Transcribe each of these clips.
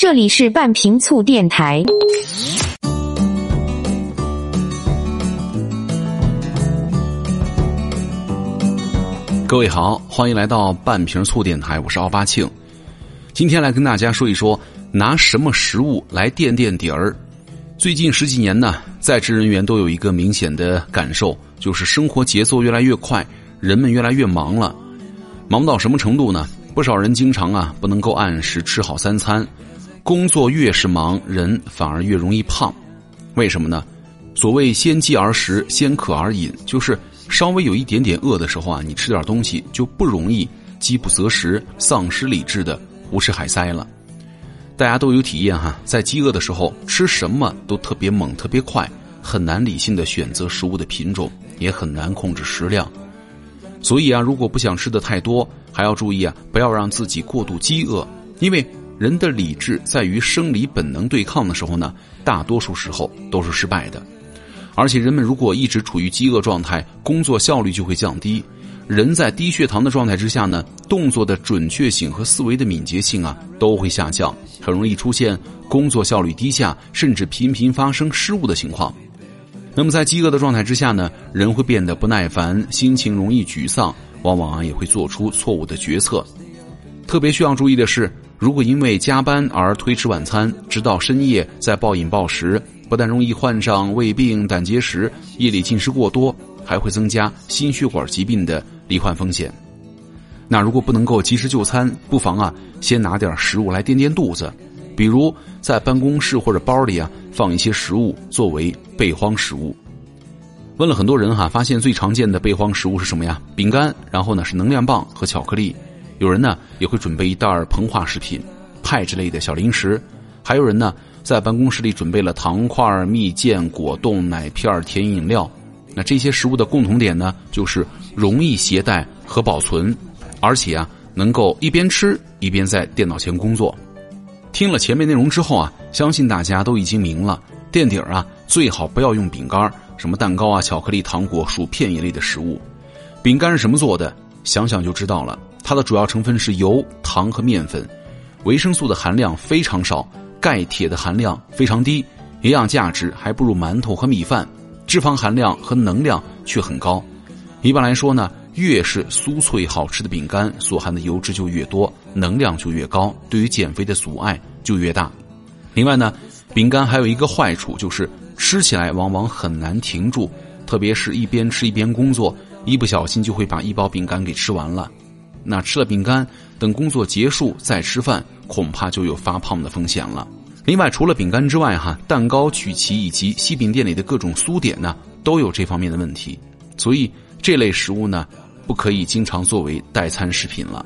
这里是半瓶醋电台。各位好，欢迎来到半瓶醋电台，我是奥巴庆。今天来跟大家说一说，拿什么食物来垫垫底儿。最近十几年呢，在职人员都有一个明显的感受，就是生活节奏越来越快，人们越来越忙了。忙到什么程度呢？不少人经常啊不能够按时吃好三餐，工作越是忙，人反而越容易胖。为什么呢？所谓先饥而食，先渴而饮，就是稍微有一点点饿的时候啊，你吃点东西就不容易饥不择食、丧失理智的胡吃海塞了。大家都有体验哈，在饥饿的时候吃什么都特别猛、特别快，很难理性的选择食物的品种，也很难控制食量。所以啊，如果不想吃的太多，还要注意啊，不要让自己过度饥饿，因为人的理智在与生理本能对抗的时候呢，大多数时候都是失败的。而且人们如果一直处于饥饿状态，工作效率就会降低。人在低血糖的状态之下呢，动作的准确性和思维的敏捷性啊都会下降，很容易出现工作效率低下，甚至频频发生失误的情况。那么在饥饿的状态之下呢，人会变得不耐烦，心情容易沮丧，往往也会做出错误的决策。特别需要注意的是，如果因为加班而推迟晚餐，直到深夜再暴饮暴食，不但容易患上胃病、胆结石，夜里进食过多，还会增加心血管疾病的。罹患风险。那如果不能够及时就餐，不妨啊，先拿点食物来垫垫肚子，比如在办公室或者包里啊放一些食物作为备荒食物。问了很多人哈，发现最常见的备荒食物是什么呀？饼干，然后呢是能量棒和巧克力。有人呢也会准备一袋膨化食品、派之类的小零食，还有人呢在办公室里准备了糖块、蜜饯、果冻、奶片、甜饮料。那这些食物的共同点呢，就是容易携带和保存，而且啊，能够一边吃一边在电脑前工作。听了前面内容之后啊，相信大家都已经明了，垫底儿啊，最好不要用饼干、什么蛋糕啊、巧克力、糖果、薯片一类的食物。饼干是什么做的？想想就知道了，它的主要成分是油、糖和面粉，维生素的含量非常少，钙、铁的含量非常低，营养价值还不如馒头和米饭。脂肪含量和能量却很高，一般来说呢，越是酥脆好吃的饼干，所含的油脂就越多，能量就越高，对于减肥的阻碍就越大。另外呢，饼干还有一个坏处，就是吃起来往往很难停住，特别是一边吃一边工作，一不小心就会把一包饼干给吃完了。那吃了饼干，等工作结束再吃饭，恐怕就有发胖的风险了。另外，除了饼干之外，哈，蛋糕、曲奇以及西饼店里的各种酥点呢，都有这方面的问题。所以这类食物呢，不可以经常作为代餐食品了。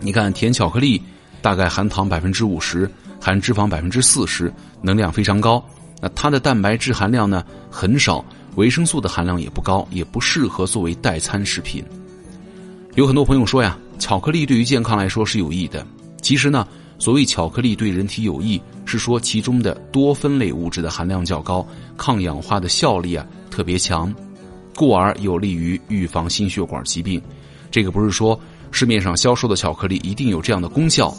你看，甜巧克力大概含糖百分之五十，含脂肪百分之四十，能量非常高。那它的蛋白质含量呢很少，维生素的含量也不高，也不适合作为代餐食品。有很多朋友说呀，巧克力对于健康来说是有益的。其实呢。所谓巧克力对人体有益，是说其中的多酚类物质的含量较高，抗氧化的效力啊特别强，故而有利于预防心血管疾病。这个不是说市面上销售的巧克力一定有这样的功效，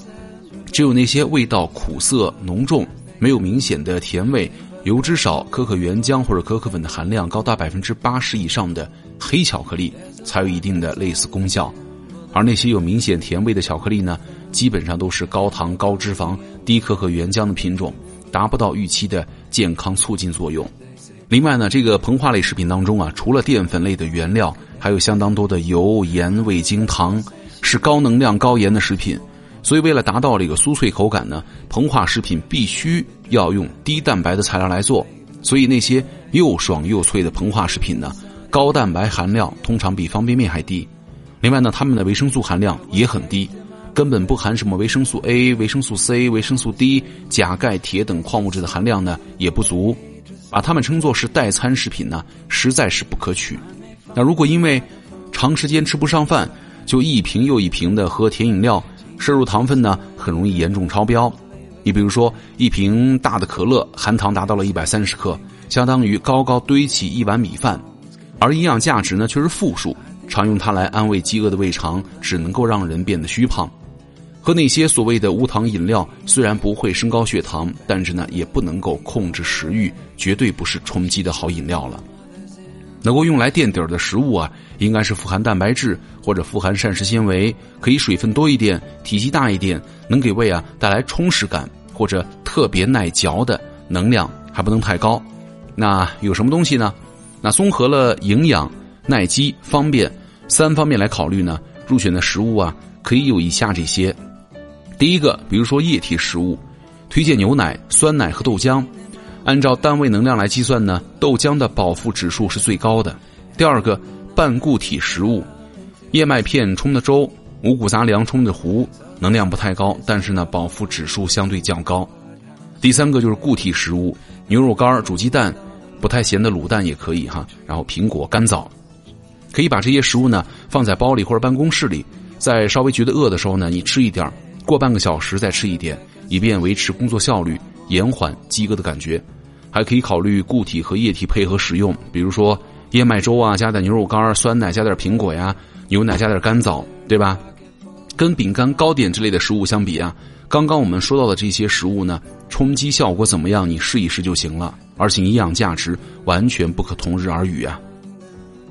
只有那些味道苦涩浓重、没有明显的甜味、油脂少、可可原浆或者可可粉的含量高达百分之八十以上的黑巧克力才有一定的类似功效，而那些有明显甜味的巧克力呢？基本上都是高糖、高脂肪、低可可原浆的品种，达不到预期的健康促进作用。另外呢，这个膨化类食品当中啊，除了淀粉类的原料，还有相当多的油、盐、味精、糖，是高能量、高盐的食品。所以，为了达到这个酥脆口感呢，膨化食品必须要用低蛋白的材料来做。所以，那些又爽又脆的膨化食品呢，高蛋白含量通常比方便面还低。另外呢，它们的维生素含量也很低。根本不含什么维生素 A、维生素 C、维生素 D、钾、钙、铁等矿物质的含量呢也不足，把它们称作是代餐食品呢，实在是不可取。那如果因为长时间吃不上饭，就一瓶又一瓶的喝甜饮料，摄入糖分呢很容易严重超标。你比如说，一瓶大的可乐含糖达到了一百三十克，相当于高高堆起一碗米饭，而营养价值呢却是负数，常用它来安慰饥饿的胃肠，只能够让人变得虚胖。喝那些所谓的无糖饮料，虽然不会升高血糖，但是呢，也不能够控制食欲，绝对不是充饥的好饮料了。能够用来垫底儿的食物啊，应该是富含蛋白质或者富含膳食纤维，可以水分多一点，体积大一点，能给胃啊带来充实感，或者特别耐嚼的，能量还不能太高。那有什么东西呢？那综合了营养、耐饥、方便三方面来考虑呢，入选的食物啊，可以有以下这些。第一个，比如说液体食物，推荐牛奶、酸奶和豆浆。按照单位能量来计算呢，豆浆的饱腹指数是最高的。第二个，半固体食物，燕麦片冲的粥、五谷杂粮冲的糊，能量不太高，但是呢，饱腹指数相对较高。第三个就是固体食物，牛肉干、煮鸡蛋，不太咸的卤蛋也可以哈。然后苹果、干枣，可以把这些食物呢放在包里或者办公室里，在稍微觉得饿的时候呢，你吃一点过半个小时再吃一点，以便维持工作效率，延缓饥饿的感觉。还可以考虑固体和液体配合使用，比如说燕麦粥啊，加点牛肉干酸奶加点苹果呀，牛奶加点干枣，对吧？跟饼干、糕点之类的食物相比啊，刚刚我们说到的这些食物呢，充饥效果怎么样？你试一试就行了，而且营养价值完全不可同日而语啊。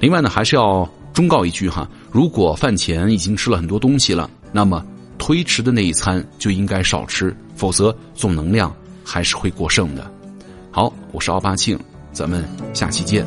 另外呢，还是要忠告一句哈，如果饭前已经吃了很多东西了，那么推迟的那一餐就应该少吃，否则总能量还是会过剩的。我是奥巴庆，咱们下期见。